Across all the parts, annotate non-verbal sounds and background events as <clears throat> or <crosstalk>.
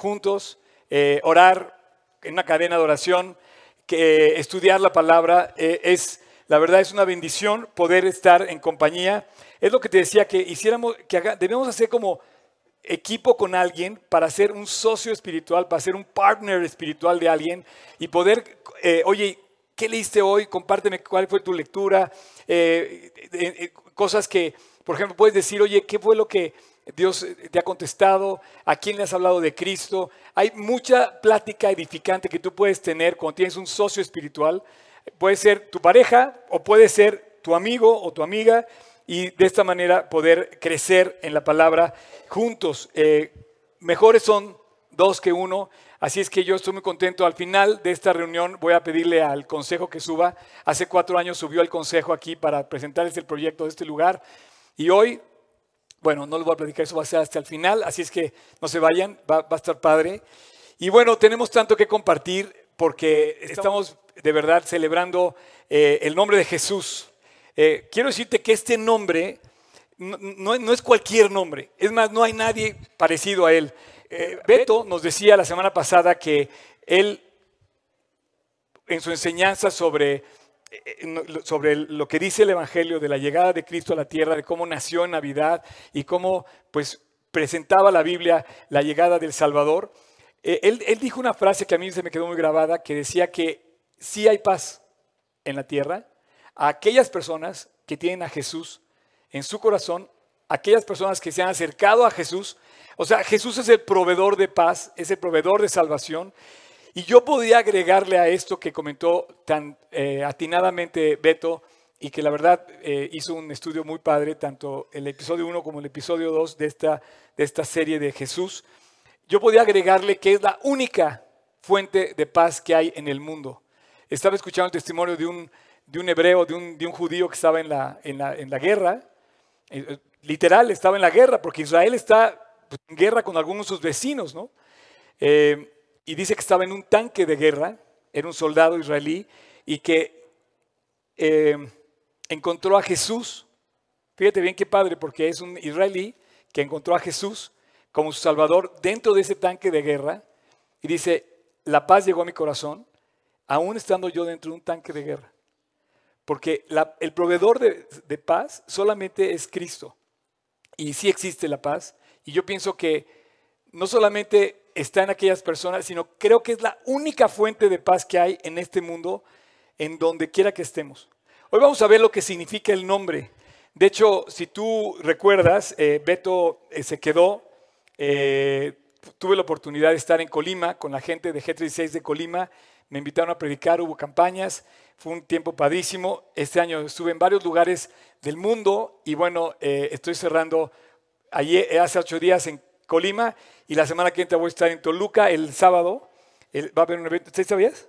juntos, eh, orar en una cadena de oración, que estudiar la palabra eh, es, la verdad, es una bendición poder estar en compañía. Es lo que te decía que hiciéramos, que debemos hacer como equipo con alguien para ser un socio espiritual, para ser un partner espiritual de alguien y poder, eh, oye, ¿qué leíste hoy? Compárteme cuál fue tu lectura. cosas que, por ejemplo, puedes decir, oye, ¿qué fue lo que Dios te ha contestado, a quién le has hablado de Cristo. Hay mucha plática edificante que tú puedes tener cuando tienes un socio espiritual. Puede ser tu pareja o puede ser tu amigo o tu amiga y de esta manera poder crecer en la palabra juntos. Eh, mejores son dos que uno. Así es que yo estoy muy contento. Al final de esta reunión voy a pedirle al consejo que suba. Hace cuatro años subió el consejo aquí para presentarles el proyecto de este lugar. Y hoy bueno, no les voy a platicar, eso va a ser hasta el final, así es que no se vayan, va, a estar padre. Y bueno, tenemos tanto que compartir porque estamos de verdad celebrando eh, el nombre de Jesús. Eh, quiero decirte que este nombre no, es cualquier nombre, es más, no hay nadie parecido a él. Eh, Beto nos decía la semana pasada que él, en su enseñanza sobre sobre lo que dice el Evangelio de la llegada de Cristo a la tierra, de cómo nació en Navidad y cómo pues presentaba la Biblia la llegada del Salvador. Eh, él, él, dijo una frase que a mí se me quedó muy grabada, que decía que sí hay paz en la tierra aquellas personas que tienen a Jesús en su corazón, aquellas personas que se han acercado a Jesús. O sea, Jesús es el proveedor de paz, es el proveedor de salvación. Y yo podía agregarle a esto que comentó tan eh, atinadamente Beto y que la verdad eh, hizo un estudio muy padre, tanto el episodio 1 como el episodio 2 de esta, de esta serie de Jesús. Yo podía agregarle que es la única fuente de paz que hay en el mundo. Estaba escuchando el testimonio de un, de un hebreo, de un, de un, judío que estaba en la, en la, en la guerra. Eh, literal, estaba en la guerra, porque Israel está pues, en guerra con algunos de sus vecinos, ¿no? Y dice que estaba en un tanque de guerra, era un soldado israelí, y que eh, encontró a Jesús. Fíjate bien qué padre, porque es un israelí que encontró a Jesús como su Salvador dentro de ese tanque de guerra, y dice, la paz llegó a mi corazón, aún estando yo dentro de un tanque de guerra. Porque el proveedor de, de paz solamente es Cristo. Y sí existe la paz. Y yo pienso que no solamente está en aquellas personas, sino creo que es la única fuente de paz que hay en este mundo, en donde quiera que estemos. Hoy vamos a ver lo que significa el nombre. De hecho, si tú recuerdas, eh, Beto eh, se quedó, eh, tuve la oportunidad de estar en Colima con la gente de G36 de Colima, me invitaron a predicar, hubo campañas, fue un tiempo padrísimo. Este año estuve en varios lugares del mundo y bueno, estoy cerrando ayer, hace ocho días en Colima y la semana que entra voy a estar en Toluca el sábado. va a haber un evento. ¿Ustedes sabías?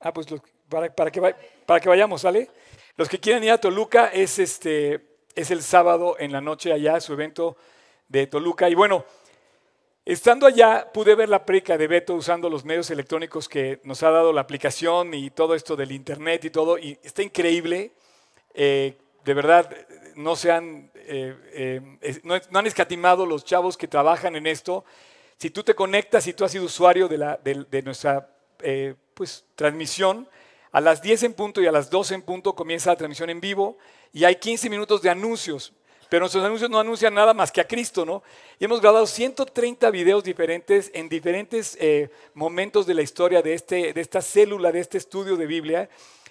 Ah, pues para, que para que vayamos, ¿sale? Los que quieran ir a Toluca es, este, es el sábado en la noche allá, su evento de Toluca. Y bueno, estando allá pude ver la preca de Beto usando los medios electrónicos que nos ha dado la aplicación y todo esto del internet y todo. Y está increíble. Eh, de verdad, no se han, eh, eh, no, han escatimado los chavos que trabajan en esto. Si tú te conectas y tú has sido usuario de, la, de, nuestra eh, pues, transmisión, a las 10 en punto y a las 12 en punto comienza la transmisión en vivo y hay 15 minutos de anuncios. Pero nuestros anuncios no anuncian nada más que a Cristo, ¿no? Y hemos grabado 130 videos diferentes en diferentes momentos de la historia de, este, de esta célula, de este estudio de Biblia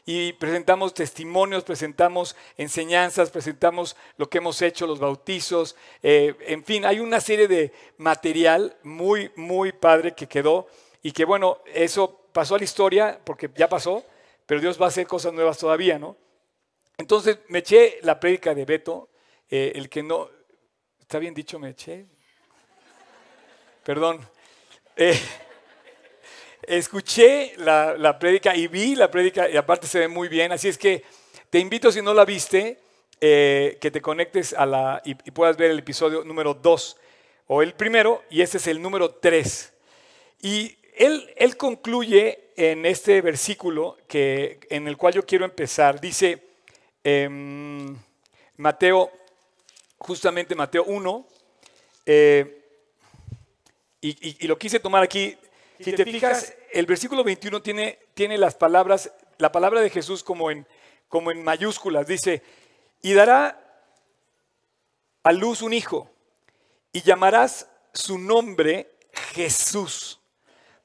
y presentamos testimonios, presentamos enseñanzas, presentamos lo que hemos hecho, los bautizos, eh, en fin, hay una serie de material muy, muy padre que quedó y que bueno, eso pasó a la historia porque ya pasó, pero Dios va a hacer cosas nuevas todavía, ¿no? Entonces me eché la prédica de Beto, eh, el que no, ¿está bien dicho me eché? Perdón. Eh, escuché la, la y vi la prédica y aparte se ve muy bien, así es que te invito si no la viste, eh, que te conectes a la y, puedas ver el episodio número 2 o el primero y este es el número 3. Y él, él concluye en este versículo que, en el cual yo quiero empezar. Dice em, Mateo, justamente Mateo 1, eh, y, lo quise tomar aquí. Si te fijas, el versículo 21 tiene, tiene las palabras, la palabra de Jesús como en, como en mayúsculas. Dice, y dará a luz un hijo y llamarás su nombre Jesús.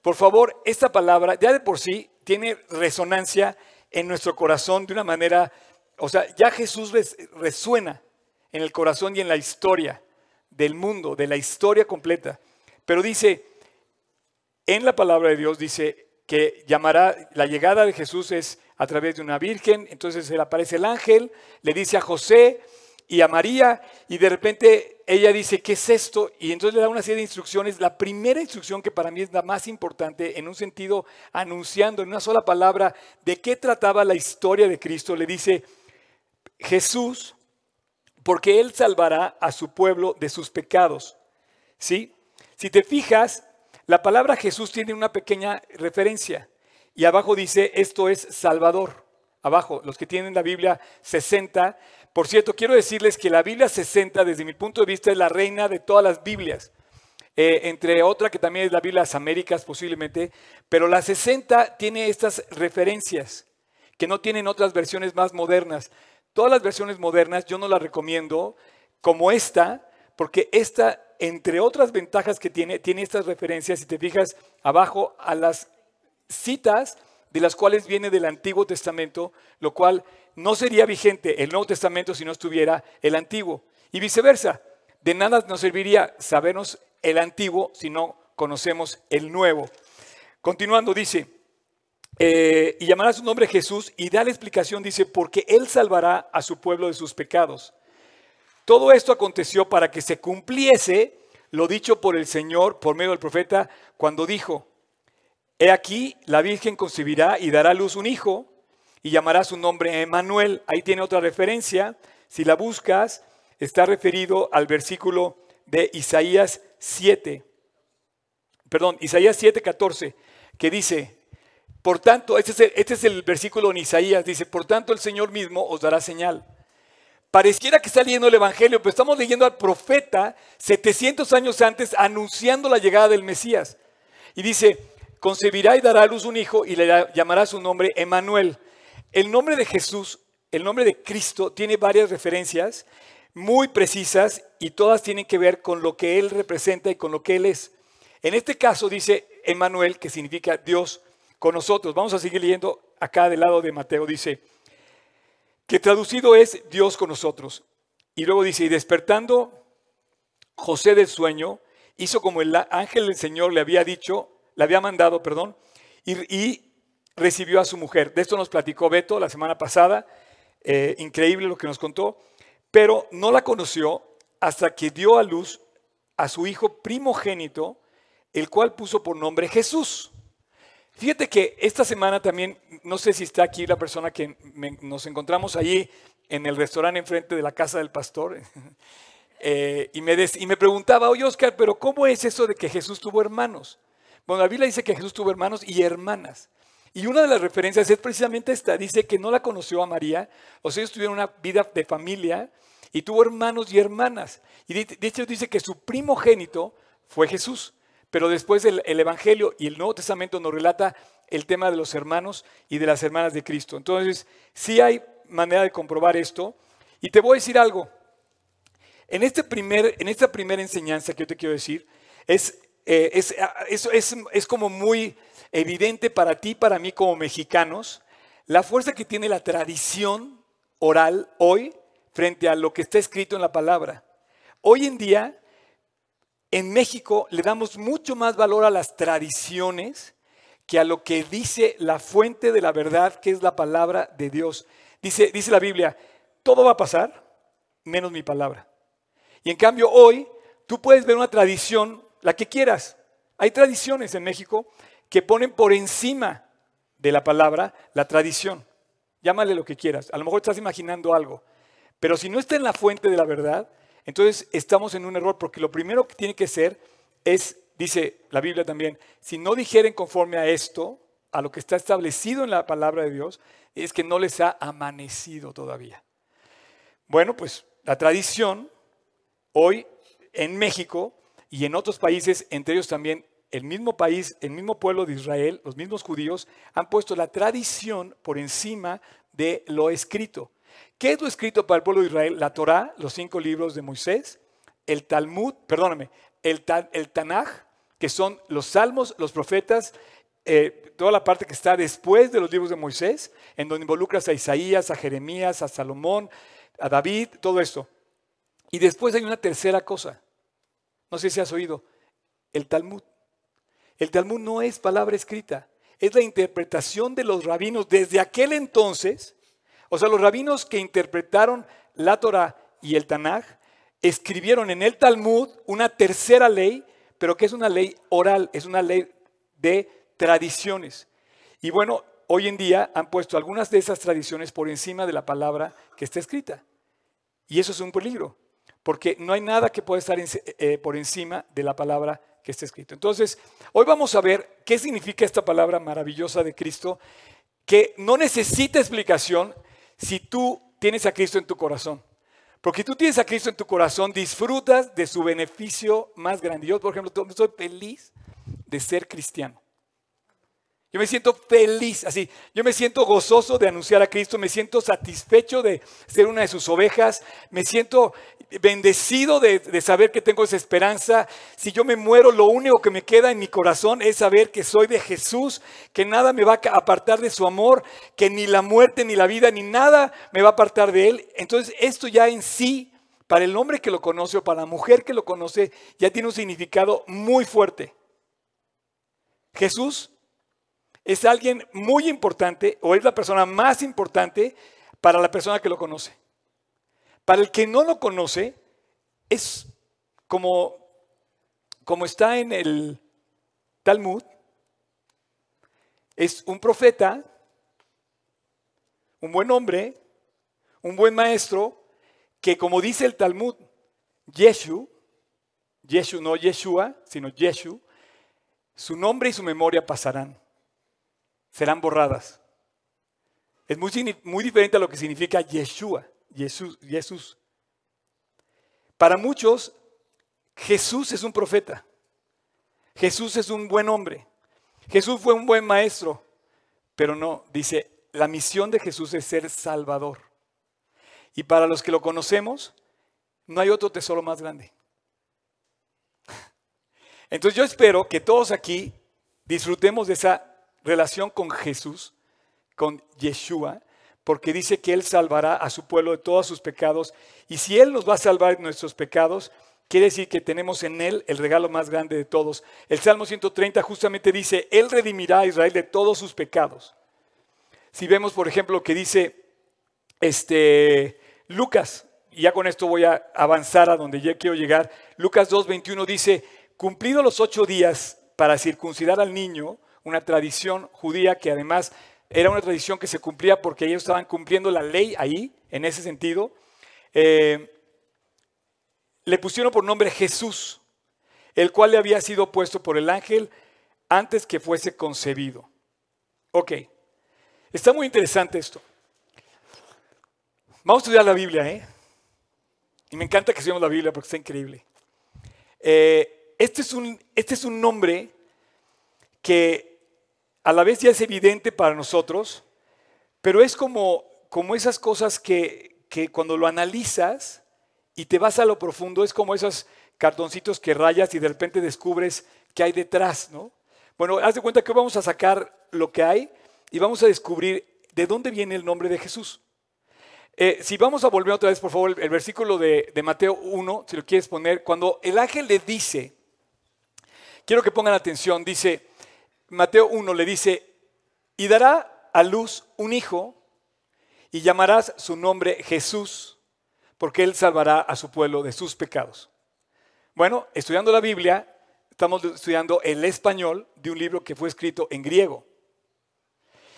Por favor, esta palabra ya de por sí tiene resonancia en nuestro corazón de una manera, o sea, ya Jesús resuena en el corazón y en la historia del mundo, de la historia completa. Pero dice, en la palabra de Dios dice que llamará, la llegada de Jesús es a través de una virgen, entonces le aparece el ángel, le dice a José, y a María y de repente ella dice, ¿qué es esto? Y entonces le da una serie de instrucciones. La primera instrucción que para mí es la más importante, en un sentido anunciando en una sola palabra de qué trataba la historia de Cristo, le dice, Jesús, porque Él salvará a su pueblo de sus pecados. ¿Sí? Si te fijas, la palabra Jesús tiene una pequeña referencia y abajo dice, esto es Salvador. Abajo, los que tienen la Biblia 60, por cierto, quiero decirles que la Biblia 60, desde mi punto de vista, es la reina de todas las Biblias. Eh, entre otra que también es la Biblia de las Américas posiblemente, pero la 60 tiene estas referencias que no tienen otras versiones más modernas. Todas las versiones modernas yo no las recomiendo como esta, porque esta, entre otras ventajas que tiene, tiene estas referencias, si te fijas abajo, a las citas de las cuales viene del Antiguo Testamento, lo cual no sería vigente el Nuevo Testamento si no estuviera el Antiguo. Y viceversa, de nada nos serviría sabernos el Antiguo si no conocemos el Nuevo. Continuando, dice, eh, y llamará su nombre Jesús y da la explicación, dice, porque Él salvará a su pueblo de sus pecados. Todo esto aconteció para que se cumpliese lo dicho por el Señor por medio del profeta cuando dijo, He aquí, la Virgen concebirá y dará a luz un hijo y llamará su nombre Emanuel. Ahí tiene otra referencia. Si la buscas, está referido al versículo de Isaías 7. Perdón, Isaías 7, 14, que dice, por tanto, este es, el, este es el versículo en Isaías, dice, por tanto el Señor mismo os dará señal. Pareciera que está leyendo el Evangelio, pero estamos leyendo al profeta 700 años antes anunciando la llegada del Mesías. Y dice, concebirá y dará a luz un hijo y le llamará su nombre Emanuel. El nombre de Jesús, el nombre de Cristo, tiene varias referencias muy precisas y todas tienen que ver con lo que Él representa y con lo que Él es. En este caso dice Emanuel, que significa Dios con nosotros. Vamos a seguir leyendo acá del lado de Mateo. Dice que traducido es Dios con nosotros. Y luego dice, y despertando José del sueño, hizo como el ángel del Señor le había dicho le había mandado, perdón, y, recibió a su mujer. De esto nos platicó Beto la semana pasada, eh, increíble lo que nos contó, pero no la conoció hasta que dio a luz a su hijo primogénito, el cual puso por nombre Jesús. Fíjate que esta semana también, no sé si está aquí la persona que nos encontramos allí en el restaurante enfrente de la casa del pastor, <laughs> eh, y, me y me preguntaba, oye Oscar, pero ¿cómo es eso de que Jesús tuvo hermanos? Bueno, la Biblia dice que Jesús tuvo hermanos y hermanas. Y una de las referencias es precisamente esta. Dice que no la conoció a María, o sea, ellos tuvieron una vida de familia y tuvo hermanos y hermanas. Y de hecho dice que su primogénito fue Jesús. Pero después el, el Evangelio y el Nuevo Testamento nos relata el tema de los hermanos y de las hermanas de Cristo. Entonces, sí hay manera de comprobar esto. Y te voy a decir algo. En, este primer, en esta primera enseñanza que yo te quiero decir, es eh, es, ah, eso es, como muy evidente para ti, para mí como mexicanos, la fuerza que tiene la tradición oral hoy frente a lo que está escrito en la palabra. Hoy en día, en México le damos mucho más valor a las tradiciones que a lo que dice la fuente de la verdad, que es la palabra de Dios. Dice, dice la Biblia, todo va a pasar menos mi palabra. Y en cambio hoy tú puedes ver una tradición la que quieras. Hay tradiciones en México que ponen por encima de la palabra la tradición. Llámale lo que quieras. A lo mejor estás imaginando algo. Pero si no está en la fuente de la verdad, entonces estamos en un error porque lo primero que tiene que ser es, dice la Biblia también, si no dijeren conforme a esto, a lo que está establecido en la palabra de Dios, es que no les ha amanecido todavía. Bueno, pues la tradición hoy en México y en otros países, entre ellos también el mismo país, el mismo pueblo de Israel, los mismos judíos, han puesto la tradición por encima de lo escrito. ¿Qué es lo escrito para el pueblo de Israel? La Torá, los cinco libros de Moisés, el Talmud, perdóname, el, el Tanaj, que son los salmos, los profetas, eh, toda la parte que está después de los libros de Moisés, en donde involucras a Isaías, a Jeremías, a Salomón, a David, todo esto. Y después hay una tercera cosa. No sé si has oído. El Talmud. El Talmud no es palabra escrita, es la interpretación de los rabinos desde aquel entonces. O sea, los rabinos que interpretaron la Torah y el Tanaj escribieron en el Talmud una tercera ley, pero que es una ley oral, es una ley de tradiciones. Y bueno, hoy en día han puesto algunas de esas tradiciones por encima de la palabra que está escrita. Y eso es un peligro, porque no hay nada que pueda estar eh, por encima de la palabra que está escrita. Entonces, hoy vamos a ver qué significa esta palabra maravillosa de Cristo, que no necesita explicación si tú tienes a Cristo en tu corazón. Porque tú tienes a Cristo en tu corazón, disfrutas de su beneficio más grande. Yo, por ejemplo, estoy feliz de ser cristiano. Yo me siento feliz, así. Yo me siento gozoso de anunciar a Cristo, me siento satisfecho de ser una de sus ovejas, me siento bendecido de, saber que tengo esa esperanza. Si yo me muero, lo único que me queda en mi corazón es saber que soy de Jesús, que nada me va a apartar de su amor, que ni la muerte, ni la vida, ni nada me va a apartar de él. Entonces, esto ya en sí, para el hombre que lo conoce o para la mujer que lo conoce, ya tiene un significado muy fuerte. Jesús es alguien muy importante o es la persona más importante para la persona que lo conoce. Para el que no lo conoce, es como, como está en el Talmud, es un profeta, un buen hombre, un buen maestro, que como dice el Talmud, Yeshu, Yeshu no Yeshua, sino Yeshu, su nombre y su memoria pasarán serán borradas. Es muy, muy diferente a lo que significa Yeshua, Jesús, Jesús. Para muchos, Jesús es un profeta. Jesús es un buen hombre. Jesús fue un buen maestro. Pero no, dice, la misión de Jesús es ser salvador. Y para los que lo conocemos, no hay otro tesoro más grande. <laughs> Entonces yo espero que todos aquí disfrutemos de esa relación con Jesús, con Yeshua, porque dice que Él salvará a su pueblo de todos sus pecados. Y si Él nos va a salvar de nuestros pecados, quiere decir que tenemos en Él el regalo más grande de todos. El Salmo 130 justamente dice, Él redimirá a Israel de todos sus pecados. Si vemos, por ejemplo, lo que dice este, Lucas, y ya con esto voy a avanzar a donde ya quiero llegar, Lucas 2.21 dice, cumplido los ocho días para circuncidar al niño, una tradición judía que además era una tradición que se cumplía porque ellos estaban cumpliendo la ley ahí, en ese sentido. Eh, le pusieron por nombre Jesús, el cual le había sido puesto por el ángel antes que fuese concebido. Ok, está muy interesante esto. Vamos a estudiar la Biblia, ¿eh? Y me encanta que estudiemos la Biblia porque está increíble. Eh, este, es un, este es un nombre que a la vez ya es evidente para nosotros, pero es como, como esas cosas que, que cuando lo analizas y te vas a lo profundo, es como esos cartoncitos que rayas y de repente descubres que hay detrás, ¿no? Bueno, haz de cuenta que vamos a sacar lo que hay y vamos a descubrir de dónde viene el nombre de Jesús. Eh, si vamos a volver otra vez, por favor, el, versículo de, de, Mateo 1, si lo quieres poner, cuando el ángel le dice, quiero que pongan atención, dice, Mateo 1 le dice, y dará a luz un hijo y llamarás su nombre Jesús, porque él salvará a su pueblo de sus pecados. Bueno, estudiando la Biblia, estamos estudiando el español de un libro que fue escrito en griego.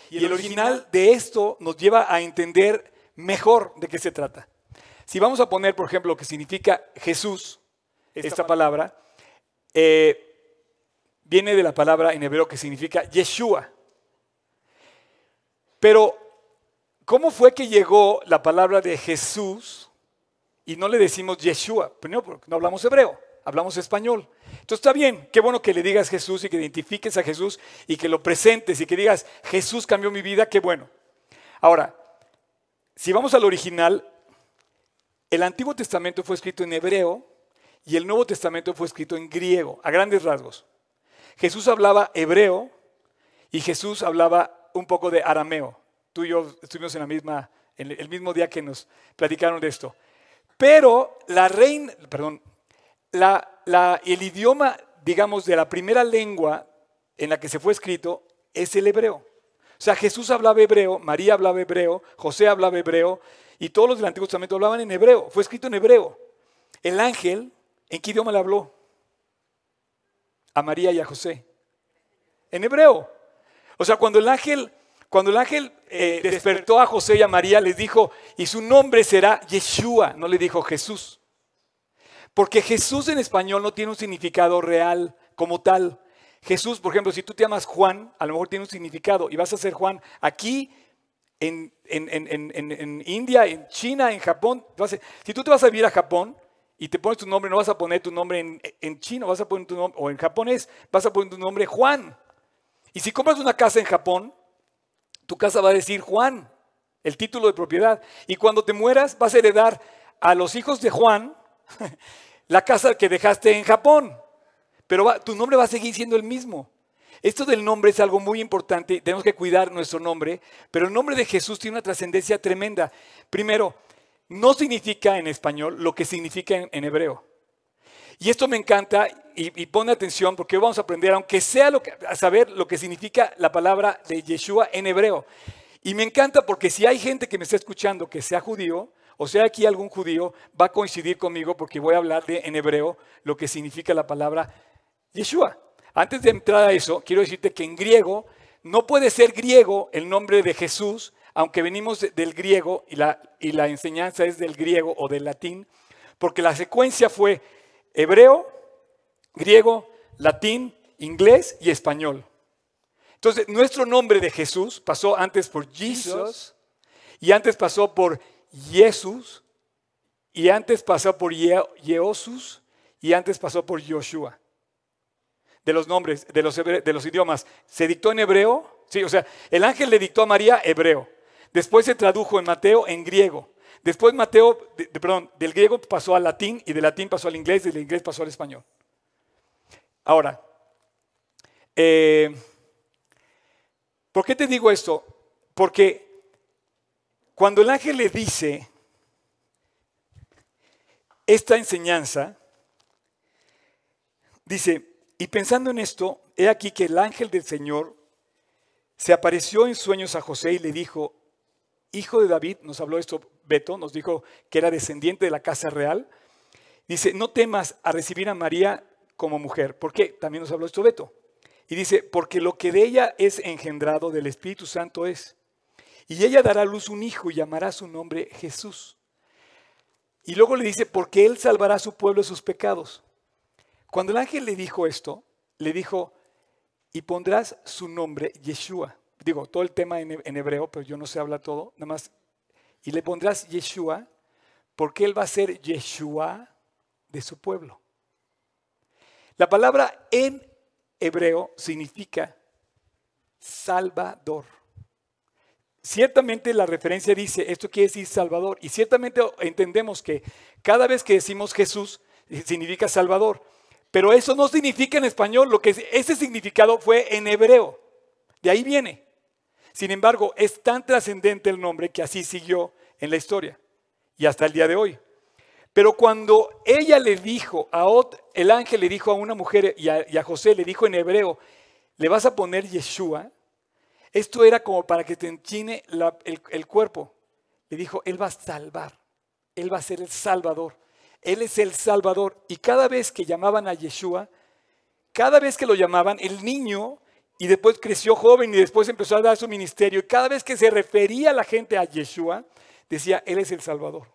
Y el original de esto nos lleva a entender mejor de qué se trata. Si vamos a poner, por ejemplo, lo que significa Jesús, esta, palabra, eh, viene de la palabra en hebreo que significa Yeshua. Pero, ¿cómo fue que llegó la palabra de Jesús y no le decimos Yeshua? Primero, porque no hablamos hebreo, hablamos español. Entonces está bien, qué bueno que le digas Jesús y que identifiques a Jesús y que lo presentes y que digas, Jesús cambió mi vida, qué bueno. Ahora, si vamos al original, el Antiguo Testamento fue escrito en hebreo y el Nuevo Testamento fue escrito en griego, a grandes rasgos. Jesús hablaba hebreo y Jesús hablaba un poco de arameo. Tú y yo estuvimos en la misma, el mismo día que nos platicaron de esto. Pero la reina, perdón, el idioma, digamos, de la primera lengua en la que se fue escrito es el hebreo. O sea, Jesús hablaba hebreo, María hablaba hebreo, José hablaba hebreo y todos los del Antiguo Testamento hablaban en hebreo. Fue escrito en hebreo. El ángel, ¿en qué idioma le habló? A María y a José. En hebreo. O sea, cuando el ángel, cuando el ángel eh, despertó a José y a María, les dijo, y su nombre será Yeshua, no le dijo Jesús. Porque Jesús en español no tiene un significado real como tal. Jesús, por ejemplo, si tú te llamas Juan, a lo mejor tiene un significado y vas a ser Juan aquí en, India, en China, en Japón. si tú te vas a vivir a Japón y te pones tu nombre, no vas a poner tu nombre en, chino, vas a poner tu o en japonés, vas a poner tu nombre Juan. Y si compras una casa en Japón, tu casa va a decir Juan, el título de propiedad. Y cuando te mueras, vas a heredar a los hijos de Juan <laughs> la casa que dejaste en Japón, pero tu nombre va a seguir siendo el mismo. Esto del nombre es algo muy importante, tenemos que cuidar nuestro nombre, pero el nombre de Jesús tiene una trascendencia tremenda. Primero, no significa en español lo que significa en, hebreo. Y esto me encanta y, pone atención porque hoy vamos a aprender, aunque sea lo que, a saber lo que significa la palabra de Yeshua en hebreo. Y me encanta porque si hay gente que me está escuchando que sea judío, o sea, aquí algún judío va a coincidir conmigo porque voy a hablar de, en hebreo lo que significa la palabra Yeshua. Antes de entrar a eso, quiero decirte que en griego no puede ser griego el nombre de Jesús, aunque venimos del griego y la, enseñanza es del griego o del latín, porque la secuencia fue hebreo, griego, latín, inglés y español. Entonces, nuestro nombre de Jesús pasó antes por Jesus y antes pasó por Jesús, y antes pasó por Jehosus, y antes pasó por Joshua. De los nombres, de los, de los idiomas. Se dictó en hebreo, sí, o sea, el ángel le dictó a María hebreo. Después se tradujo en Mateo en griego. Después Mateo, perdón, del griego pasó al latín y del latín pasó al inglés y del inglés pasó al español. Ahora, eh, ¿por qué te digo esto? Porque cuando el ángel le dice esta enseñanza, dice, y pensando en esto, he aquí que el ángel del Señor se apareció en sueños a José y le dijo, hijo de David, nos habló esto Beto, nos dijo que era descendiente de la casa real, dice, no temas a recibir a María como mujer. ¿Por qué? También nos habló esto Beto. Y dice, porque lo que de ella es engendrado del Espíritu Santo es. Y ella dará a luz un hijo y llamará su nombre Jesús. Y luego le dice, porque él salvará a su pueblo de sus pecados. Cuando el ángel le dijo esto, le dijo, y pondrás su nombre Yeshua. Digo, todo el tema en, hebreo, pero yo no sé hablar todo, nada más. Y le pondrás Yeshua, porque él va a ser Yeshua de su pueblo. La palabra en hebreo significa Salvador. Ciertamente la referencia dice, esto quiere decir Salvador, y ciertamente entendemos que cada vez que decimos Jesús significa Salvador, pero eso no significa en español, lo que ese significado fue en hebreo, de ahí viene. Sin embargo, es tan trascendente el nombre que así siguió en la historia y hasta el día de hoy. Pero cuando ella le dijo, a el ángel le dijo a una mujer y a, José le dijo en hebreo, le vas a poner Yeshua, esto era como para que te enchine el, cuerpo. Le dijo, Él va a salvar, Él va a ser el Salvador. Él es el Salvador. Y cada vez que llamaban a Yeshua, cada vez que lo llamaban, el niño, y después creció joven y después empezó a dar su ministerio, y cada vez que se refería la gente a Yeshua, decía, Él es el Salvador.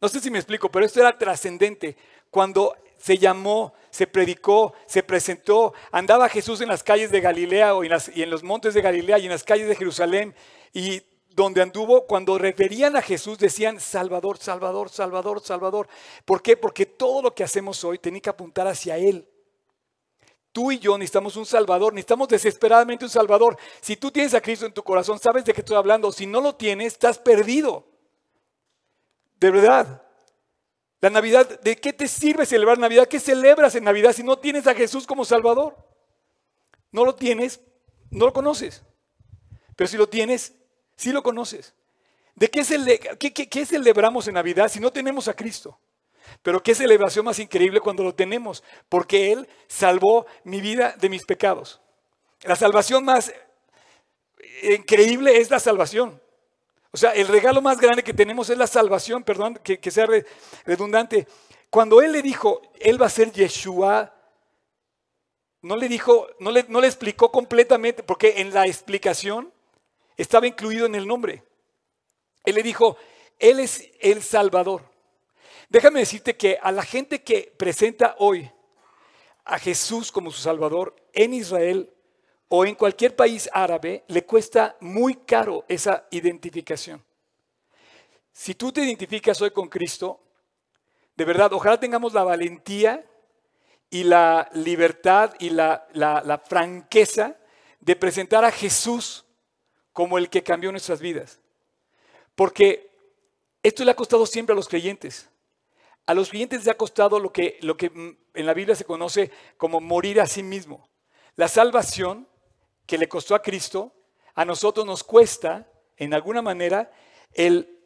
No sé si me explico, pero esto era trascendente. Cuando se llamó, se predicó, se presentó. Andaba Jesús en las calles de Galilea o en y en los montes de Galilea y en las calles de Jerusalén y donde anduvo, cuando referían a Jesús decían Salvador, Salvador, Salvador, Salvador. ¿Por qué? Porque todo lo que hacemos hoy tiene que apuntar hacia Él. Tú y yo necesitamos un Salvador, necesitamos desesperadamente un Salvador. Si tú tienes a Cristo en tu corazón, sabes de qué estoy hablando. Si no lo tienes, estás perdido. De verdad. La Navidad, ¿de qué te sirve celebrar Navidad? ¿Qué celebras en Navidad si no tienes a Jesús como Salvador? No lo tienes, no lo conoces. Pero si lo tienes, sí lo conoces. ¿De qué, qué celebramos en Navidad si no tenemos a Cristo? Pero qué celebración más increíble cuando lo tenemos, porque Él salvó mi vida de mis pecados. La salvación más increíble es la salvación. O sea, el regalo más grande que tenemos es la salvación, perdón, que, sea redundante. Cuando Él le dijo, Él va a ser Yeshua, no le dijo, no le, explicó completamente, porque en la explicación estaba incluido en el nombre. Él le dijo, Él es el Salvador. Déjame decirte que a la gente que presenta hoy a Jesús como su Salvador en Israel o en cualquier país árabe, le cuesta muy caro esa identificación. Si tú te identificas hoy con Cristo, de verdad, ojalá tengamos la valentía y la libertad y la, la franqueza de presentar a Jesús como el que cambió nuestras vidas. Porque esto le ha costado siempre a los creyentes. A los creyentes les ha costado lo que, lo que en la Biblia se conoce como morir a sí mismo. La salvación que le costó a Cristo, a nosotros nos cuesta, en alguna manera, el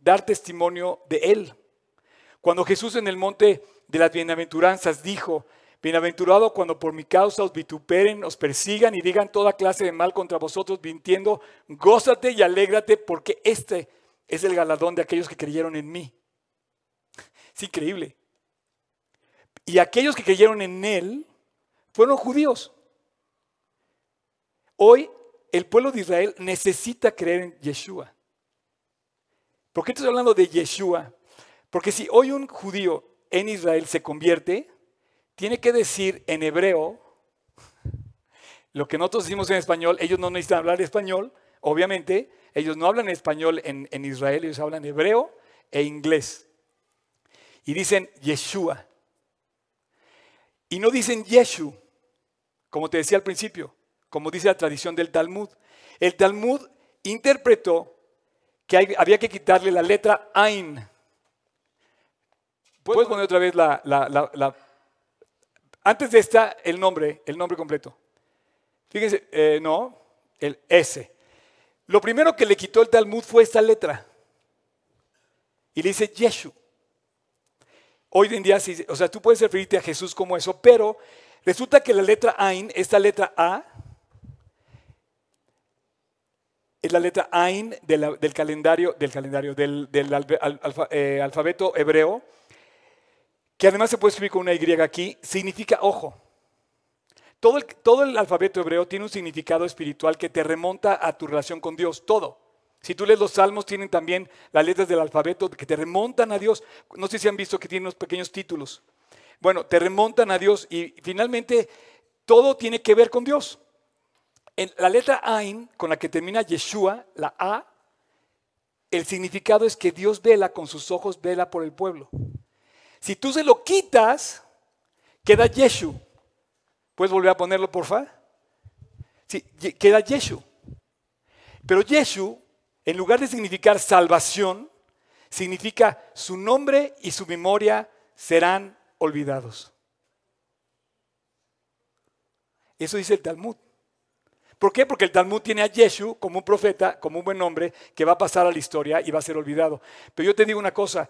dar testimonio de Él. Cuando Jesús en el monte de las bienaventuranzas dijo, Bienaventurado cuando por mi causa os vituperen, os persigan y digan toda clase de mal contra vosotros, mintiendo, gózate y alégrate porque este es el galardón de aquellos que creyeron en mí. Es increíble. Y aquellos que creyeron en Él fueron judíos. Hoy el pueblo de Israel necesita creer en Yeshua. ¿Por qué estoy hablando de Yeshua? Porque si hoy un judío en Israel se convierte, tiene que decir en hebreo lo que nosotros decimos en español. Ellos no necesitan hablar español, obviamente. Ellos no hablan español en, en Israel, ellos hablan hebreo e inglés y dicen Yeshua. Y no dicen Yeshu, como te decía al principio, como dice la tradición del Talmud. El Talmud interpretó que había que quitarle la letra Ain. ¿Puedes poner otra vez la, Antes de esta, el nombre, el nombre completo. Fíjense, eh, no, el S. Lo primero que le quitó el Talmud fue esta letra. Y le dice Yeshu. Hoy en día, o sea, tú puedes referirte a Jesús como eso, pero resulta que la letra Ain, esta letra A, es la letra Ain del calendario, del, calendario, del, eh, alfabeto hebreo, que además se puede escribir con una Y aquí, significa ojo. Todo el alfabeto hebreo tiene un significado espiritual que te remonta a tu relación con Dios, todo. Si tú lees los salmos, tienen también las letras del alfabeto que te remontan a Dios. No sé si han visto que tienen unos pequeños títulos. Bueno, te remontan a Dios y finalmente todo tiene que ver con Dios. En la letra Ain, con la que termina Yeshua, la A, el significado es que Dios vela con sus ojos, vela por el pueblo. Si tú se lo quitas, queda Yeshu. ¿Puedes volver a ponerlo, por favor? Sí, queda Yeshu. Pero Yeshu en lugar de significar salvación, significa su nombre y su memoria serán olvidados. Eso dice el Talmud. ¿Por qué? Porque el Talmud tiene a Yeshu como un profeta, como un buen hombre, que va a pasar a la historia y va a ser olvidado. Pero yo te digo una cosa,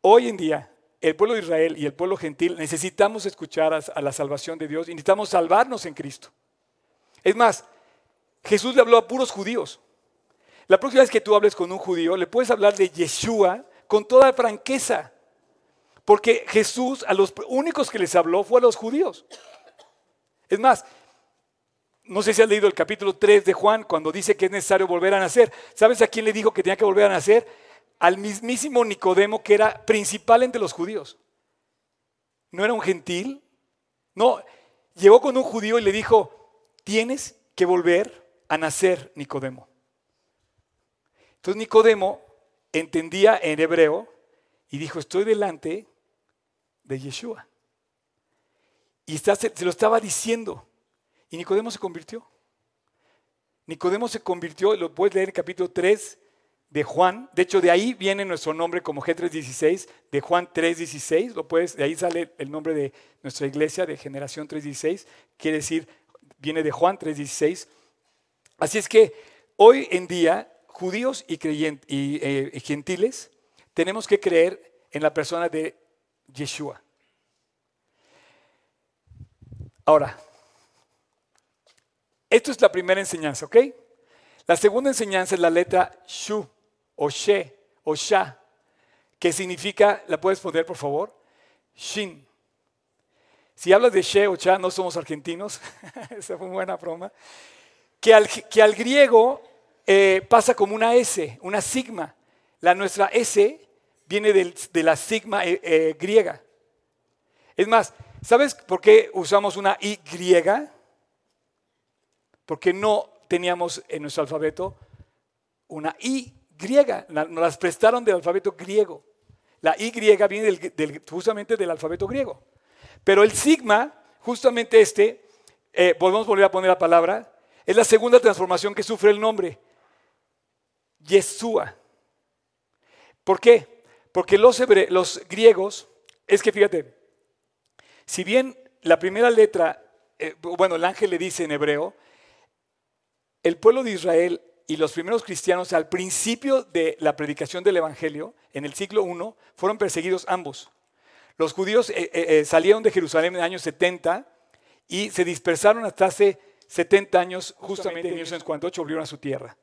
hoy en día el pueblo de Israel y el pueblo gentil necesitamos escuchar a, la salvación de Dios y necesitamos salvarnos en Cristo. Es más, Jesús le habló a puros judíos. La próxima vez que tú hables con un judío, le puedes hablar de Yeshua con toda franqueza. Porque Jesús a los únicos que les habló fue a los judíos. Es más, no sé si has leído el capítulo 3 de Juan cuando dice que es necesario volver a nacer. ¿Sabes a quién le dijo que tenía que volver a nacer? Al mismísimo Nicodemo que era principal entre los judíos. No era un gentil. No, llegó con un judío y le dijo, tienes que volver a nacer, Nicodemo. Entonces Nicodemo entendía en hebreo y dijo, estoy delante de Yeshua. Y se, lo estaba diciendo. Y Nicodemo se convirtió. Nicodemo se convirtió, lo puedes leer en el capítulo 3 de Juan. De hecho, de ahí viene nuestro nombre como G316, de Juan 316. Lo puedes, de ahí sale el nombre de nuestra iglesia, de Generación 316. Quiere decir, viene de Juan 316. Así es que hoy en día, judíos y, eh, y gentiles, tenemos que creer en la persona de Yeshua. Ahora, esto es la primera enseñanza, ¿ok? La segunda enseñanza es la letra Shu, o She, o Sha, que significa, ¿la puedes poner por favor? Shin. Si hablas de She o Sha, no somos argentinos, <laughs> esa fue una buena broma, que al, que al griego eh, pasa como una S, una sigma. La nuestra S viene de la sigma eh, eh, griega. Es más, ¿sabes por qué usamos una Y? Porque no teníamos en nuestro alfabeto una Y griega. Nos las prestaron del alfabeto griego. La Y viene justamente del alfabeto griego. Pero el sigma, justamente este, eh, volver a poner la palabra, es la segunda transformación que sufre el nombre. Yeshua. ¿Por qué? Porque los, los griegos, es que fíjate, si bien la primera letra, eh, bueno, el ángel le dice en hebreo, el pueblo de Israel y los primeros cristianos al principio de la predicación del Evangelio, en el siglo I, fueron perseguidos ambos. Los judíos eh, eh, salieron de Jerusalén en el año 70 y se dispersaron hasta hace 70 años, justamente en 1948 volvieron a su tierra.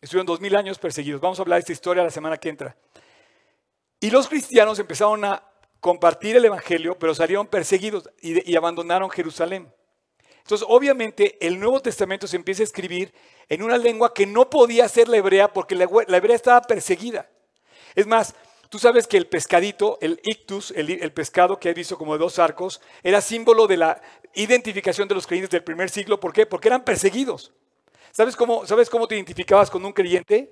Estuvieron dos mil años perseguidos. Vamos a hablar de esta historia la semana que entra. Y los cristianos empezaron a compartir el Evangelio, pero salieron perseguidos y, abandonaron Jerusalén. Entonces, obviamente, el Nuevo Testamento se empieza a escribir en una lengua que no podía ser la hebrea porque la, hebrea estaba perseguida. Es más, tú sabes que el pescadito, el ictus, el, pescado que he visto como de dos arcos, era símbolo de la identificación de los creyentes del primer siglo. ¿Por qué? Porque eran perseguidos. ¿Sabes cómo, ¿Sabes cómo te identificabas con un creyente?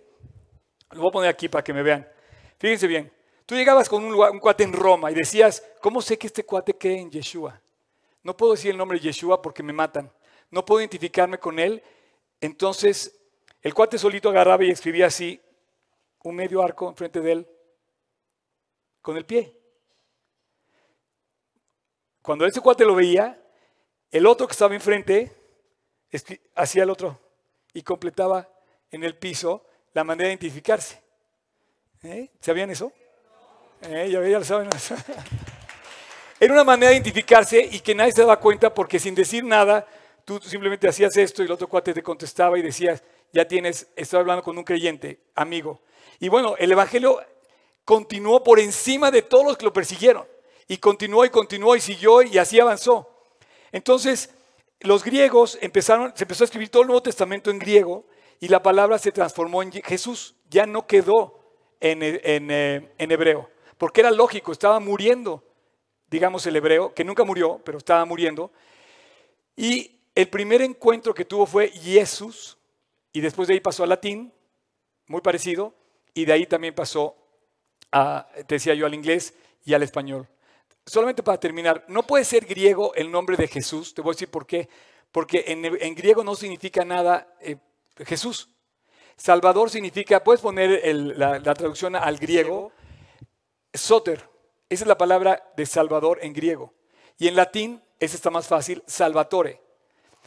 Lo voy a poner aquí para que me vean. Fíjense bien. Tú llegabas con un, cuate en Roma y decías, ¿cómo sé que este cuate cree en Yeshua? No puedo decir el nombre de Yeshua porque me matan. No puedo identificarme con él. Entonces, el cuate solito agarraba y escribía así, un medio arco enfrente de él, con el pie. Cuando ese cuate lo veía, el otro que estaba enfrente hacía el otro y completaba en el piso la manera de identificarse. ¿Eh? ¿Sabían eso? Eh, ya, lo saben. <laughs> Era una manera de identificarse y que nadie se daba cuenta porque sin decir nada, tú simplemente hacías esto y el otro cuate te contestaba y decías, ya tienes, estaba hablando con un creyente, amigo. Y bueno, el Evangelio continuó por encima de todos los que lo persiguieron. Y continuó y continuó y siguió y así avanzó. Entonces, los griegos empezaron, se empezó a escribir todo el Nuevo Testamento en griego y la palabra se transformó en Jesús. Ya no quedó en, en eh, hebreo porque era lógico, estaba muriendo, digamos el hebreo, que nunca murió, pero estaba muriendo. Y el primer encuentro que tuvo fue Jesús, y después de ahí pasó al latín, muy parecido, y de ahí también pasó a, te decía yo, al inglés y al español. Solamente para terminar, no puede ser griego el nombre de Jesús, te voy a decir por qué, porque en, griego no significa nada eh, Jesús. Salvador significa, puedes poner la, la traducción al griego, Soter, esa es la palabra de Salvador en griego. Y en latín, esa está más fácil, Salvatore.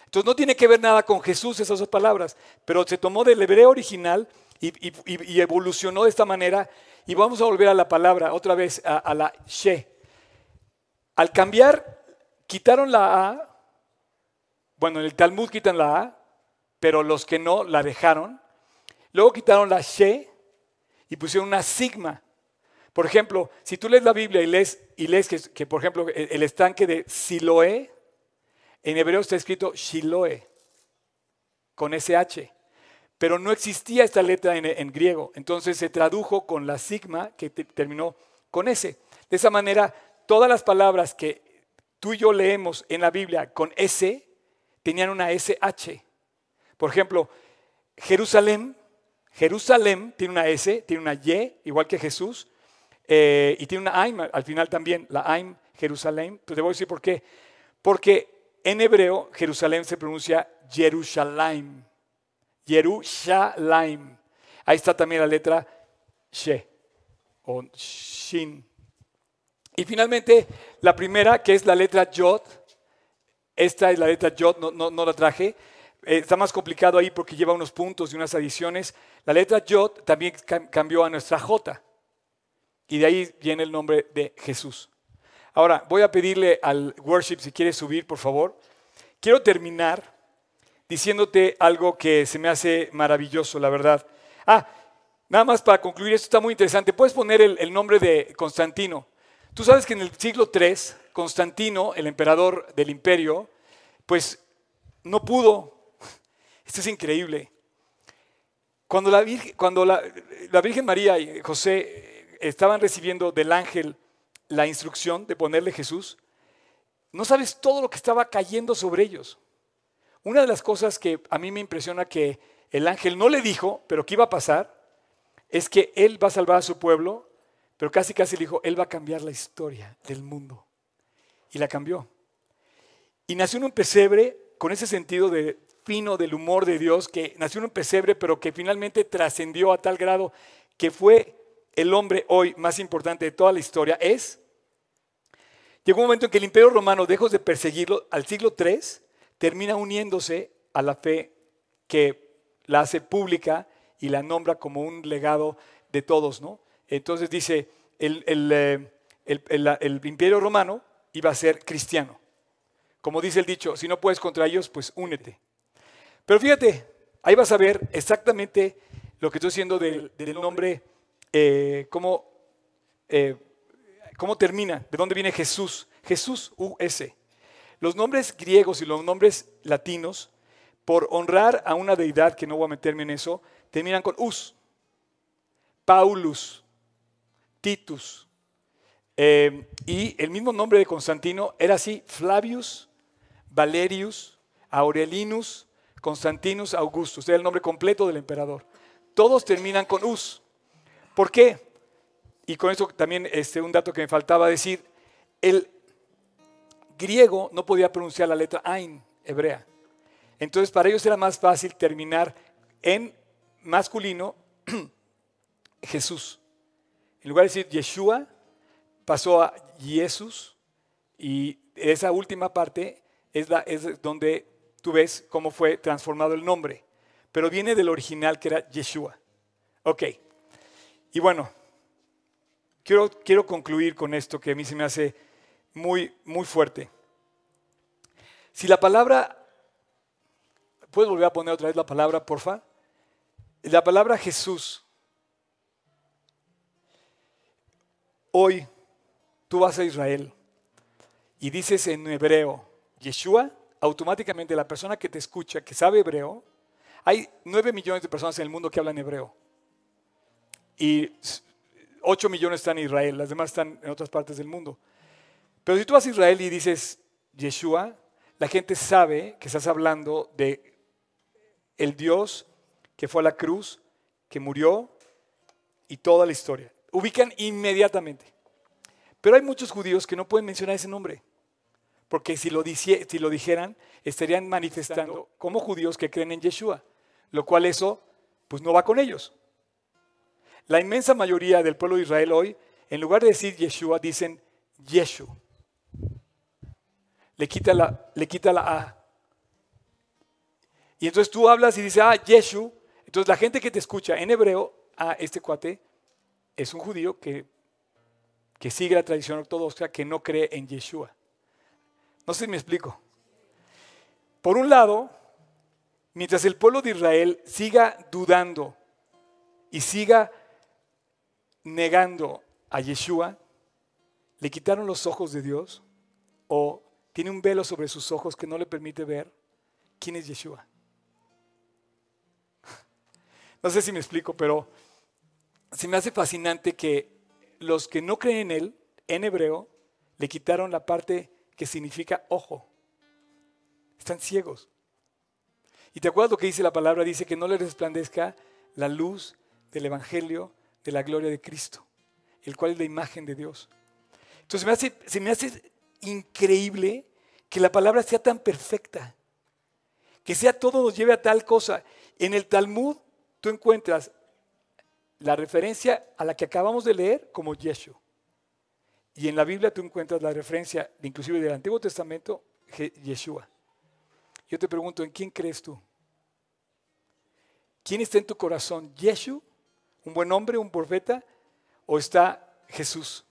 Entonces no tiene que ver nada con Jesús esas dos palabras, pero se tomó del hebreo original y, evolucionó de esta manera. Y vamos a volver a la palabra otra vez, a, a la she. Al cambiar, quitaron la A. Bueno, en el Talmud quitan la A, pero los que no la dejaron. Luego quitaron la she y pusieron una sigma. Por ejemplo, si tú lees la Biblia y lees, y lees que, por ejemplo, el, estanque de Siloé, en hebreo está escrito Shiloé, con SH. Pero no existía esta letra en, griego. Entonces se tradujo con la sigma que terminó con S. De esa manera, todas las palabras que tú y yo leemos en la Biblia con S tenían una SH. Por ejemplo, Jerusalén, Jerusalén tiene una S, tiene una Y, igual que Jesús, eh, y tiene una Aim al final también, la Aim Jerusalén. Pues te voy a decir por qué. Porque en hebreo Jerusalén se pronuncia Jerusalem. Jerusalem. Ahí está también la letra She o Shin. Y finalmente, la primera, que es la letra Yod. Esta es la letra Yod, no, la traje. Eh, está más complicado ahí porque lleva unos puntos y unas adiciones. La letra Yod también cambió a nuestra J. Y de ahí viene el nombre de Jesús. Ahora, voy a pedirle al worship, si quiere subir, por favor. Quiero terminar diciéndote algo que se me hace maravilloso, la verdad. Ah, nada más para concluir, esto está muy interesante. Puedes poner el, nombre de Constantino. Tú sabes que en el siglo III, Constantino, el emperador del imperio, pues no pudo. Esto es increíble. Cuando la Virgen, María y José estaban recibiendo del ángel la instrucción de ponerle Jesús, no sabes todo lo que estaba cayendo sobre ellos. Una de las cosas que a mí me impresiona que el ángel no le dijo, pero que iba a pasar, es que él va a salvar a su pueblo, pero casi casi le dijo, él va a cambiar la historia del mundo. Y la cambió. Y nació en un pesebre con ese sentido de fino del humor de Dios, que nació en un pesebre, pero que finalmente trascendió a tal grado que fue el hombre hoy más importante de toda la historia, es, llegó un momento en que el imperio romano, dejó de perseguirlo, al siglo III, termina uniéndose a la fe que la hace pública y la nombra como un legado de todos, ¿no? Entonces dice, el, eh, el, imperio romano iba a ser cristiano. Como dice el dicho, si no puedes contra ellos, pues únete. Pero fíjate, ahí vas a ver exactamente lo que estoy diciendo del, nombre, eh, cómo, eh, cómo termina, de dónde viene Jesús. Jesús, US. Los nombres griegos y los nombres latinos, por honrar a una deidad, que no voy a meterme en eso, terminan con us. Paulus, Titus. Eh, y el mismo nombre de Constantino era así, Flavius, Valerius, Aurelianus, Constantinus, Augustus. Era el nombre completo del emperador. Todos terminan con us. ¿Por qué? Y con esto también este, un dato que me faltaba decir, el griego no podía pronunciar la letra Ain, hebrea. Entonces para ellos era más fácil terminar en masculino <clears throat> Jesús. En lugar de decir Yeshua, pasó a Jesús y esa última parte es, la, es donde tú ves cómo fue transformado el nombre. Pero viene del original que era Yeshua. Ok. Y bueno, quiero, quiero concluir con esto que a mí se me hace muy, muy fuerte. Si la palabra, ¿puedes volver a poner otra vez la palabra, porfa? La palabra Jesús. Hoy tú vas a Israel y dices en hebreo, Yeshua, automáticamente la persona que te escucha, que sabe hebreo, hay nueve millones de personas en el mundo que hablan hebreo. Y ocho millones están en Israel, las demás están en otras partes del mundo. Pero si tú vas a Israel y dices Yeshua, la gente sabe que estás hablando de el Dios que fue a la cruz, que murió y toda la historia. Ubican inmediatamente. Pero hay muchos judíos que no pueden mencionar ese nombre, porque si lo, si lo dijeran, estarían manifestando como judíos que creen en Yeshua, lo cual eso pues no va con ellos. La inmensa mayoría del pueblo de Israel hoy, en lugar de decir Yeshua, dicen Yeshu le quita la, le quita la A. Y entonces tú hablas y dices, ah, Yeshu. Entonces la gente que te escucha en hebreo, ah, este cuate es un judío que, que sigue la tradición ortodoxa, que no cree en Yeshua. No sé si me explico. Por un lado, mientras el pueblo de Israel siga dudando y siga negando a Yeshua, le quitaron los ojos de Dios o tiene un velo sobre sus ojos que no le permite ver quién es Yeshua. <laughs> No sé si me explico, pero se me hace fascinante que los que no creen en Él, en hebreo, le quitaron la parte que significa ojo. Están ciegos. Y te acuerdas lo que dice la palabra, dice que no le resplandezca la luz del Evangelio de la gloria de Cristo, el cual es la imagen de Dios. Entonces me hace, se me hace increíble que la palabra sea tan perfecta, que sea todo nos lleve a tal cosa. En el Talmud tú encuentras la referencia a la que acabamos de leer como Yeshua. Y en la Biblia tú encuentras la referencia, inclusive del Antiguo Testamento, Yeshua. Yo te pregunto, ¿en quién crees tú? ¿Quién está en tu corazón? ¿Yeshua? ¿Un buen hombre, un profeta? ¿O está Jesús?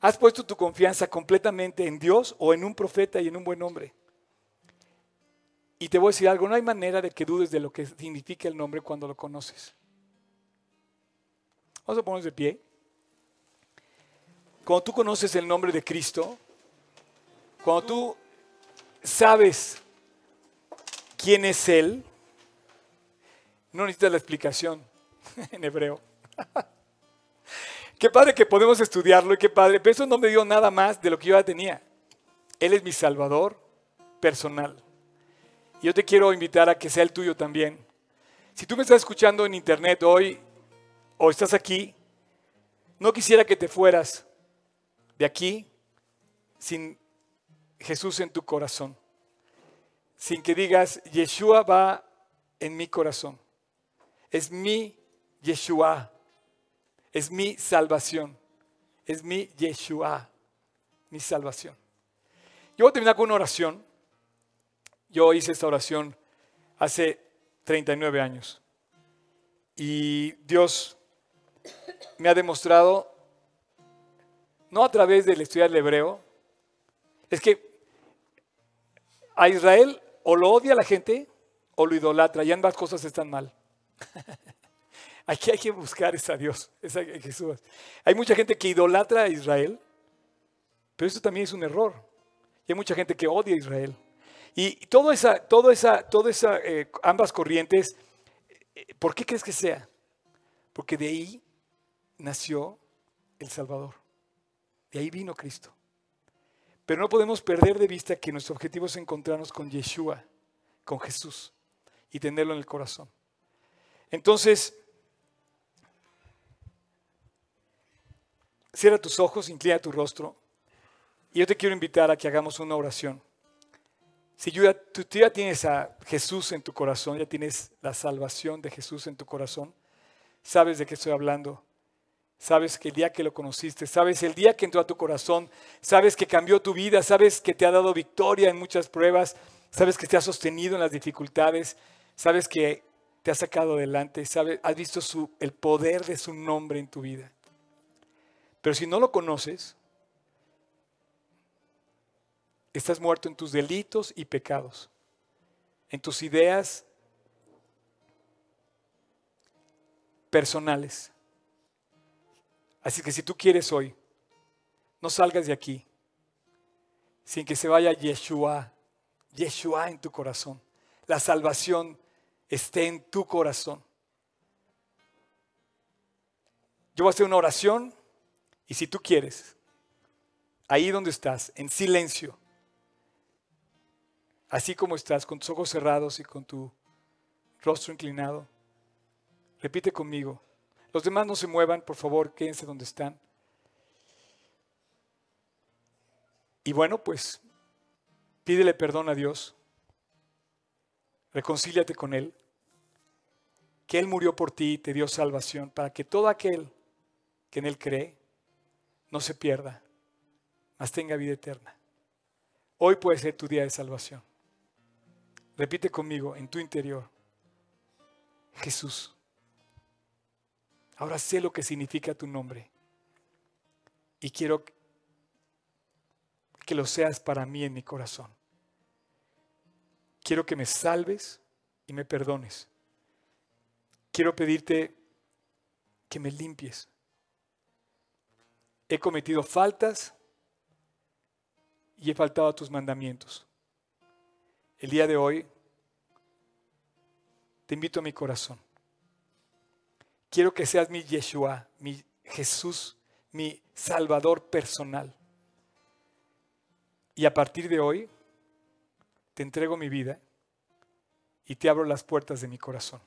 ¿Has puesto tu confianza completamente en Dios o en un profeta y en un buen hombre? Y te voy a decir algo, no hay manera de que dudes de lo que significa el nombre cuando lo conoces. Vamos a ponernos de pie. Cuando tú conoces el nombre de Cristo, cuando tú sabes quién es Él, no necesitas la explicación <laughs> en hebreo. qué padre que podemos estudiarlo y qué padre, pero eso no me dio nada más de lo que yo ya tenía. Él es mi Salvador personal. Y yo te quiero invitar a que sea el tuyo también. Si tú me estás escuchando en internet hoy o estás aquí, no quisiera que te fueras de aquí sin Jesús en tu corazón. Sin que digas, Yeshua va en mi corazón. Es mi Yeshua. Es mi salvación. Es mi Yeshua. Mi salvación. Yo voy a terminar con una oración. Yo hice esta oración hace 39 años. Y Dios me ha demostrado, no a través del estudiar el hebreo, es que a Israel o lo odia la gente o lo idolatra, y ambas cosas están mal. <laughs> Aquí hay que buscar a Dios, esa Jesús. Hay mucha gente que idolatra a Israel, pero eso también es un error. Y hay mucha gente que odia a Israel. Y toda esa, toda esa, toda esa eh, ambas corrientes, eh, ¿por qué crees que sea? Porque de ahí nació el Salvador. De ahí vino Cristo. Pero no podemos perder de vista que nuestro objetivo es encontrarnos con Yeshua, con Jesús, y tenerlo en el corazón. Entonces, cierra tus ojos, inclina tu rostro, y yo te quiero invitar a que hagamos una oración. Si tú ya tienes a Jesús en tu corazón, ya tienes la salvación de Jesús en tu corazón, sabes de qué estoy hablando. Sabes que el día que lo conociste, sabes el día que entró a tu corazón, sabes que cambió tu vida, sabes que te ha dado victoria en muchas pruebas, sabes que te ha sostenido en las dificultades, sabes que te ha sacado adelante, sabes, has visto el poder de su nombre en tu vida. Pero si no lo conoces, estás muerto en tus delitos y pecados, en tus ideas personales. Así que si tú quieres hoy, no salgas de aquí sin que se vaya Yeshua, Yeshua en tu corazón. La salvación esté en tu corazón. Yo voy a hacer una oración y si tú quieres, ahí donde estás, en silencio, así como estás, con tus ojos cerrados y con tu rostro inclinado, repite conmigo. Los demás no se muevan, por favor, quédense donde están. Y bueno, pues pídele perdón a Dios. Reconcíliate con Él. Que Él murió por ti y te dio salvación para que todo aquel que en Él cree no se pierda, mas tenga vida eterna. Hoy puede ser tu día de salvación. Repite conmigo en tu interior. Jesús Ahora sé lo que significa tu nombre. Y quiero que lo seas para mí en mi corazón. Quiero que me salves y me perdones. Quiero pedirte que me limpies. He cometido faltas y he faltado a tus mandamientos. El día de hoy te invito a mi corazón. Quiero que seas mi Yeshua, mi Jesús, mi Salvador personal. Y a partir de hoy, te entrego mi vida y te abro las puertas de mi corazón.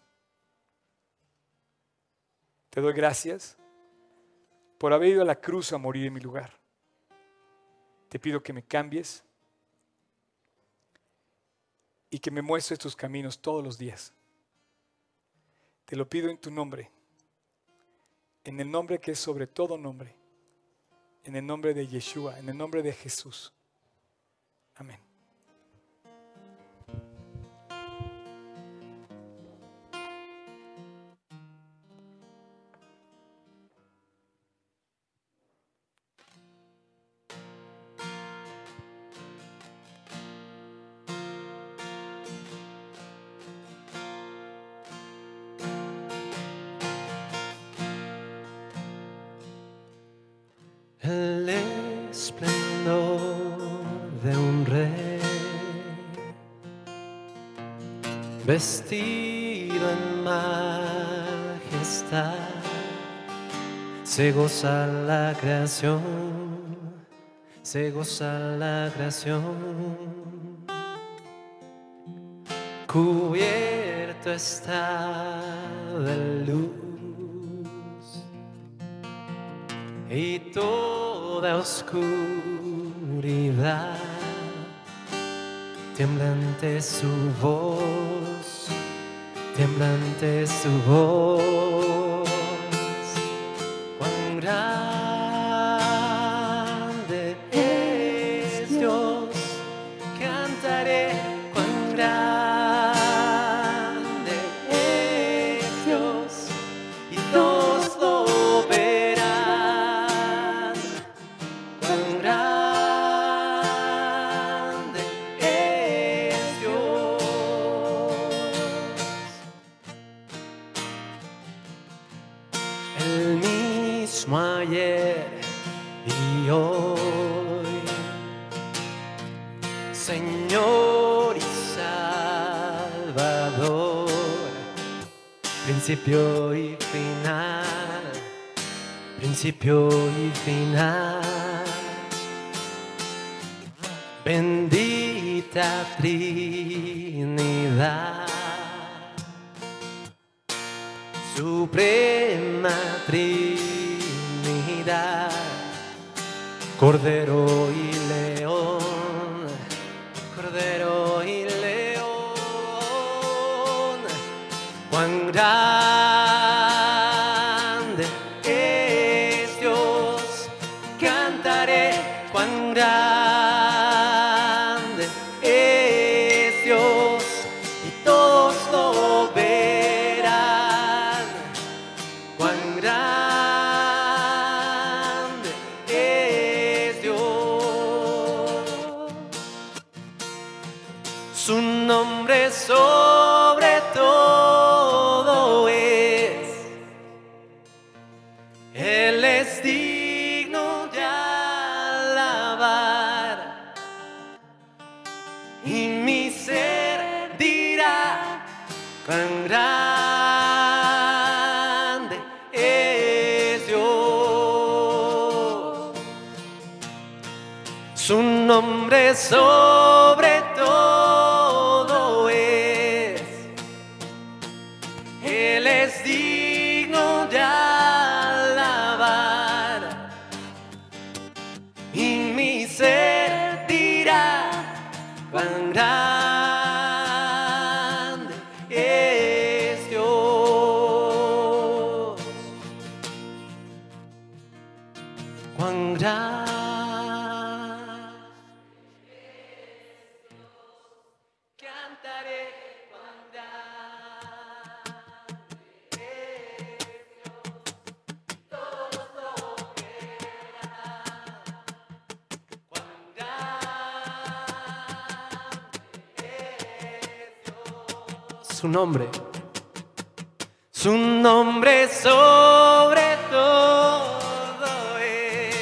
Te doy gracias por haber ido a la cruz a morir en mi lugar. Te pido que me cambies y que me muestres tus caminos todos los días. Te lo pido en tu nombre, en el nombre que es sobre todo nombre, en el nombre de Yeshua, en el nombre de Jesús. Amén. Vestido en majestad, se goza la creación, se goza la creación. Cubierto está de luz y toda oscuridad. Temblante su voz, temblante su voz. Señor y Salvador, principio y final, principio y final. Bendita Trinidad. Suprema Trinidad, Cordero y León, cuán sobre nombre. Su nombre sobre todo es.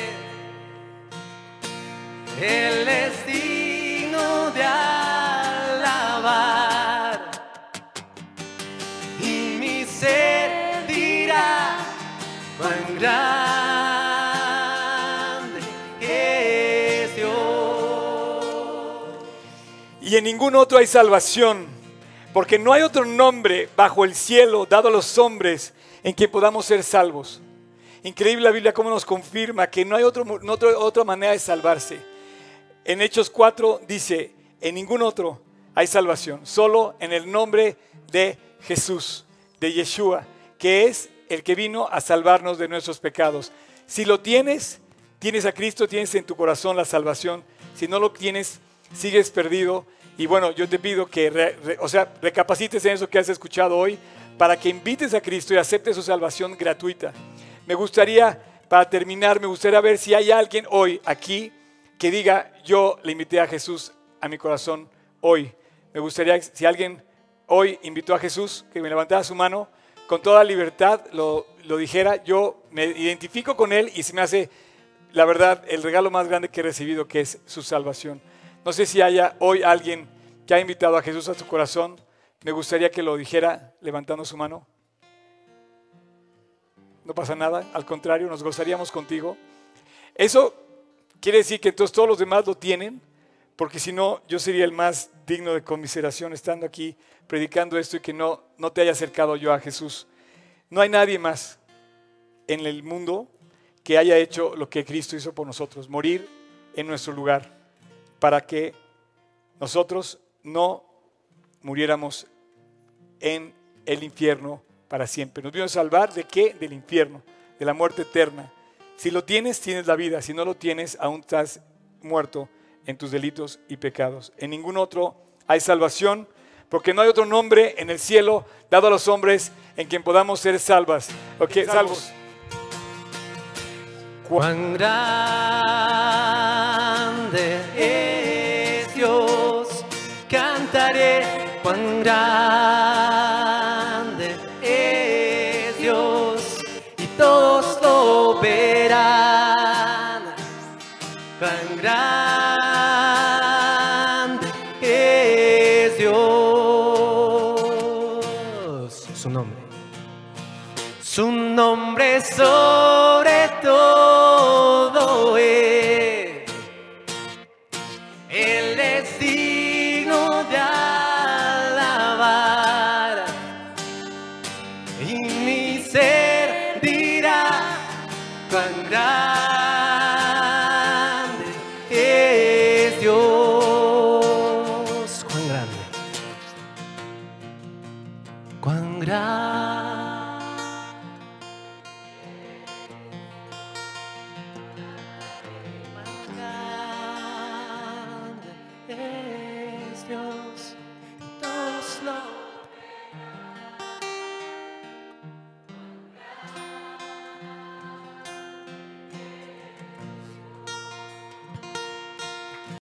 Él es digno de alabar. Y mi ser dirá cuán grande es Dios. Y en ningún otro hay salvación, porque no hay otro nombre bajo el cielo dado a los hombres en quien podamos ser salvos. Increíble la Biblia cómo nos confirma que no hay otro, no otro- otra manera de salvarse. En Hechos 4 dice, en ningún otro hay salvación, solo en el nombre de Jesús, de Yeshua, que es el que vino a salvarnos de nuestros pecados. Si lo tienes, tienes a Cristo, tienes en tu corazón la salvación. Si no lo tienes, sigues perdido. Y bueno, yo te pido que, o sea, recapacites en eso que has escuchado hoy para que invites a Cristo y aceptes su salvación gratuita. Me gustaría, para terminar, me gustaría ver si hay alguien hoy aquí que diga, yo le invité a Jesús a mi corazón hoy. Me gustaría, si alguien hoy invitó a Jesús, que me levantara su mano, con toda libertad lo, lo dijera, yo me identifico con él y se me hace, la verdad, el regalo más grande que he recibido, que es su salvación. No sé si haya hoy alguien que ha invitado a Jesús a su corazón. Me gustaría que lo dijera levantando su mano. No pasa nada, al contrario, nos gozaríamos contigo. Eso quiere decir que entonces todos los demás lo tienen, porque si no, yo sería el más digno de conmiseración estando aquí predicando esto y que no, no te haya acercado yo a Jesús. No hay nadie más en el mundo que haya hecho lo que Cristo hizo por nosotros, morir en nuestro lugar, para que nosotros no muriéramos en el infierno para siempre. Nos vino a salvar de qué? Del infierno, de la muerte eterna. Si lo tienes, tienes la vida. Si no lo tienes, aún estás muerto en tus delitos y pecados. En ningún otro hay salvación, porque no hay otro nombre en el cielo dado a los hombres en quien podamos ser salvas. Ok, salvos. Cuán nombre